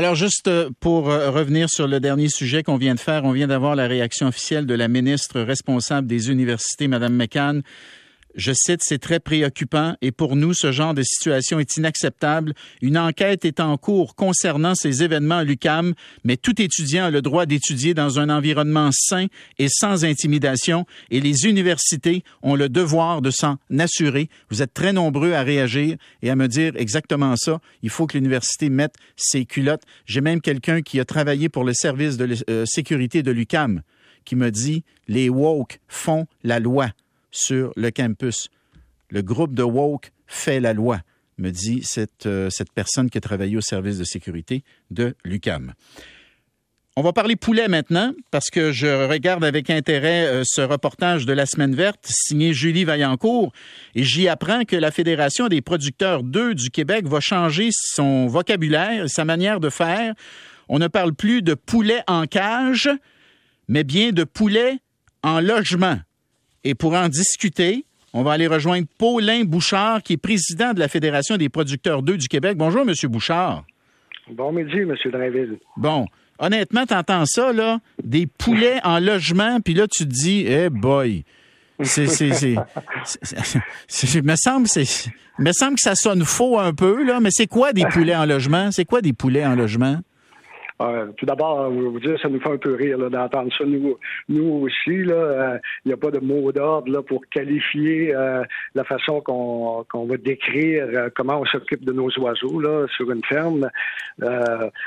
Alors, juste euh, pour euh, revenir sur le dernier sujet qu'on vient de faire, on vient d'avoir la réaction officielle de la ministre responsable des universités, Mme McCann, je cite, c'est très préoccupant et pour nous, ce genre de situation est inacceptable. Une enquête est en cours concernant ces événements à l'UCAM, mais tout étudiant a le droit d'étudier dans un environnement sain et sans intimidation et les universités ont le devoir de s'en assurer. Vous êtes très nombreux à réagir et à me dire exactement ça. Il faut que l'université mette ses culottes. J'ai même quelqu'un qui a travaillé pour le service de euh, sécurité de l'UCAM qui me dit les woke font la loi sur le campus. Le groupe de woke fait la loi, me dit cette, euh, cette personne qui a travaillé au service de sécurité de l'UCAM. On va parler poulet maintenant, parce que je regarde avec intérêt euh, ce reportage de la Semaine verte signé Julie Vaillancourt, et j'y apprends que la Fédération des producteurs d'œufs du Québec va changer son vocabulaire, sa manière de faire. On ne parle plus de poulet en cage, mais bien de poulet en logement. Et pour en discuter, on va aller rejoindre Paulin Bouchard, qui est président de la Fédération des producteurs d'œufs du Québec. Bonjour, M. Bouchard. Bon midi, M. Drainville. Bon. Honnêtement, tu entends ça, là? Des poulets en logement, puis là, tu te dis, eh boy. C'est, c'est, c'est, me semble, c'est, me semble que ça sonne faux un peu, là, mais c'est quoi des poulets en logement? C'est quoi des poulets en logement? Euh, tout d'abord, vous dire, ça nous fait un peu rire d'entendre ça. Nous, nous aussi, il euh, n'y a pas de mot d'ordre pour qualifier euh, la façon qu'on va décrire comment on s'occupe de nos oiseaux là, sur une ferme.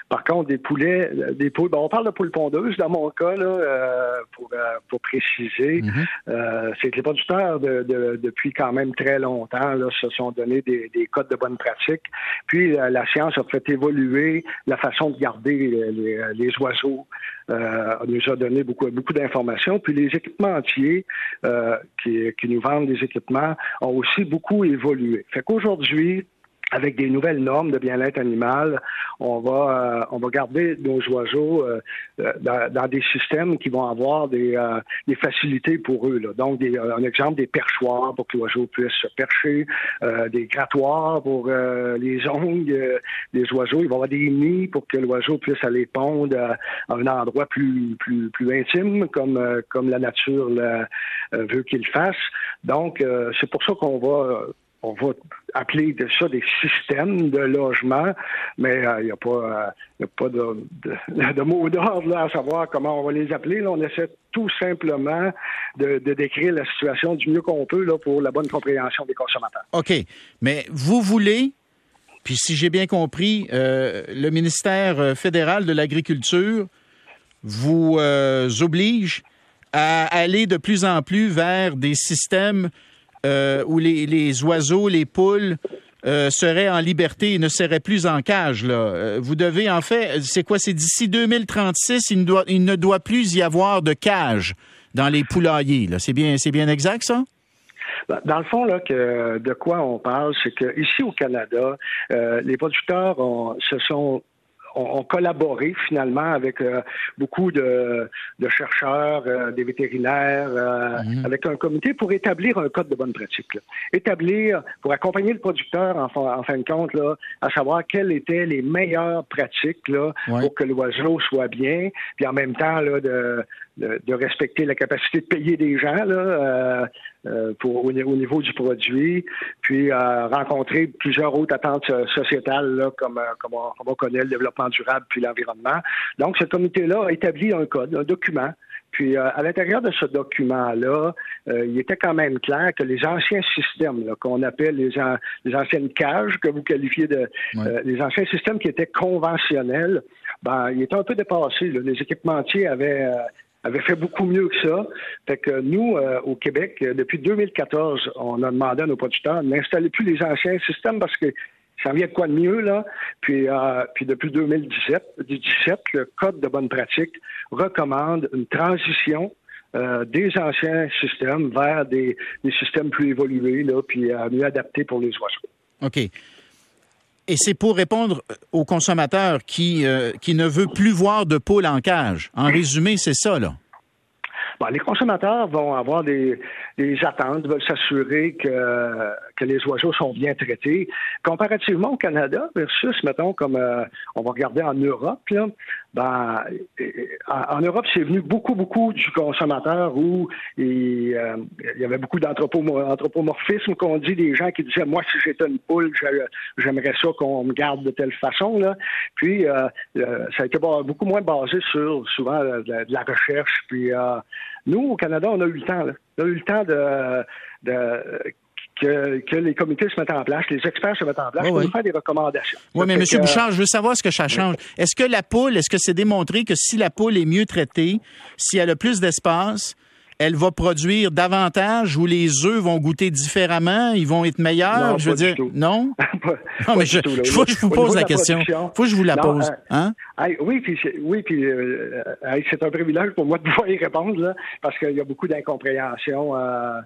par contre, des poulets, des poules, on parle de poules pondeuses dans mon cas, là, pour, pour préciser. Mm-hmm. C'est que les producteurs, de, depuis quand même très longtemps, là, se sont donné des, des codes de bonne pratique. Puis la science a fait évoluer la façon de garder les, oiseaux, euh, nous a donné beaucoup, beaucoup d'informations. Puis les équipementiers euh, qui, qui nous vendent des équipements ont aussi beaucoup évolué. Fait qu'aujourd'hui, avec des nouvelles normes de bien-être animal, on va euh, on va garder nos oiseaux euh, euh, dans, des systèmes qui vont avoir des, des facilités pour eux. Là. Donc, des, un exemple, des perchoirs pour que l'oiseau puisse se percher, des grattoirs pour les ongles des oiseaux. Il va y avoir des nids pour que l'oiseau puisse aller pondre à, un endroit plus plus plus intime, comme comme la nature veut qu'il fasse. Donc, c'est pour ça qu'on va on va appeler de ça des systèmes de logement, mais il euh, n'y a pas, euh, pas de, de, mot d'ordre à savoir comment on va les appeler. on essaie tout simplement de, décrire la situation du mieux qu'on peut là, pour la bonne compréhension des consommateurs. OK. Mais vous voulez, puis si j'ai bien compris, euh, le ministère fédéral de l'Agriculture vous oblige à aller de plus en plus vers des systèmes euh, où les, oiseaux, les poules euh, seraient en liberté et ne seraient plus en cage. Euh, vous devez, en fait, c'est quoi? C'est d'ici 2036, il ne, doit, il ne doit plus y avoir de cage dans les poulaillers. C'est bien, bien exact, ça? Ben, dans le fond, là, que, de quoi on parle, c'est que ici au Canada, les producteurs se sont ont, collaboré finalement avec euh, beaucoup de, chercheurs, euh, des vétérinaires, euh, mhm. avec un comité pour établir un code de bonne pratique. Établir, pour accompagner le producteur en, en, fin de compte, là, à savoir quelles étaient les meilleures pratiques là, pour que l'oiseau soit bien, puis en même temps là, de, de, respecter la capacité de payer des gens là, euh, euh pour, au, niveau du produit, puis euh, rencontrer plusieurs autres attentes sociétales là, comme, euh, comme, on, connaît le développement durable puis l'environnement. Donc, ce comité-là a établi un code, un document. Puis à l'intérieur de ce document-là, il était quand même clair que les anciens systèmes qu'on appelle les, les, anciennes cages que vous qualifiez de les anciens systèmes qui étaient conventionnels, ben, il était un peu dépassé. Les équipementiers avaient avait fait beaucoup mieux que ça. Fait que nous, euh, au Québec, euh, depuis 2014, on a demandé à nos producteurs n'installer plus les anciens systèmes parce que ça vient de quoi de mieux, là? Puis, euh, puis depuis 2017, 2017, le Code de bonne pratique recommande une transition des anciens systèmes vers des, systèmes plus évolués, là, puis mieux adaptés pour les oiseaux. OK. Et c'est pour répondre aux consommateurs qui, euh, qui ne veut plus voir de poules en cage. En résumé, c'est ça, là. Les consommateurs vont avoir des, des attentes, veulent s'assurer que, que les oiseaux sont bien traités. Comparativement au Canada versus, mettons, comme on va regarder en Europe, là, ben, en, Europe, c'est venu beaucoup, beaucoup du consommateur où il, y avait beaucoup d'anthropomorphisme qu'on dit des gens qui disaient, moi, si j'étais une poule, j'aimerais ça qu'on me garde de telle façon. Là. Puis, ça a été beaucoup moins basé sur souvent de, la recherche. Puis, nous, au Canada, on a eu le temps. On a eu le temps de, que, les comités se mettent en place, les experts se mettent en place pour nous faire des recommandations. Oui, mais M. Bouchard, je veux savoir ce que ça change. Est-ce que la poule, est-ce que c'est démontré que si la poule est mieux traitée, si elle a plus d'espace, elle va produire davantage ou les œufs vont goûter différemment, ils vont être meilleurs? Non, je veux dire, non? non, mais je, faut que je vous pose la, question. Faut que je vous la pose. Euh, hein? oui, puis, oui, puis euh, c'est un privilège pour moi de pouvoir y répondre, là, parce qu'il y a beaucoup d'incompréhension. Euh,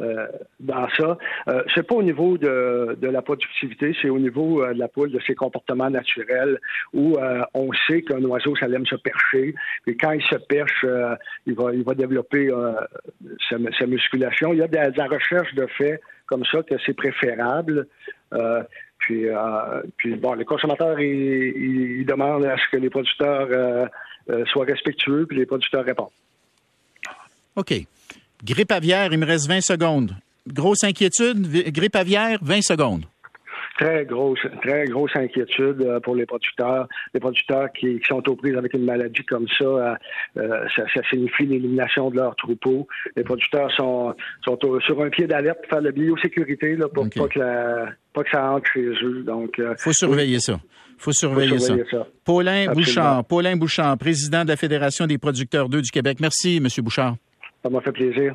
euh, dans ça. Euh, c'est pas au niveau de, de la productivité, c'est au niveau euh, de la poule, de ses comportements naturels, où on sait qu'un oiseau, ça aime se percher. Et quand il se perche, il, va, développer sa, musculation. Il y a de, la recherche de fait comme ça que c'est préférable. puis, puis, bon, les consommateurs, ils, ils, demandent à ce que les producteurs soient respectueux, puis les producteurs répondent. OK. Grippe aviaire, il me reste 20 secondes. Grosse inquiétude, grippe aviaire, 20 secondes. Très grosse, très grosse inquiétude euh, pour les producteurs. Les producteurs qui, sont aux prises avec une maladie comme ça, euh, euh, ça, signifie l'élimination de leur troupeau. Les producteurs sont, sont sur un pied d'alerte pour faire la biosécurité là, pour pas, que pas que ça entre chez eux. Donc, faut surveiller ça. Faut surveiller, ça. Paulin Bouchard, Paulin Bouchard, président de la Fédération des producteurs d'œufs du Québec. Merci, M. Bouchard. Ça m'a fait plaisir.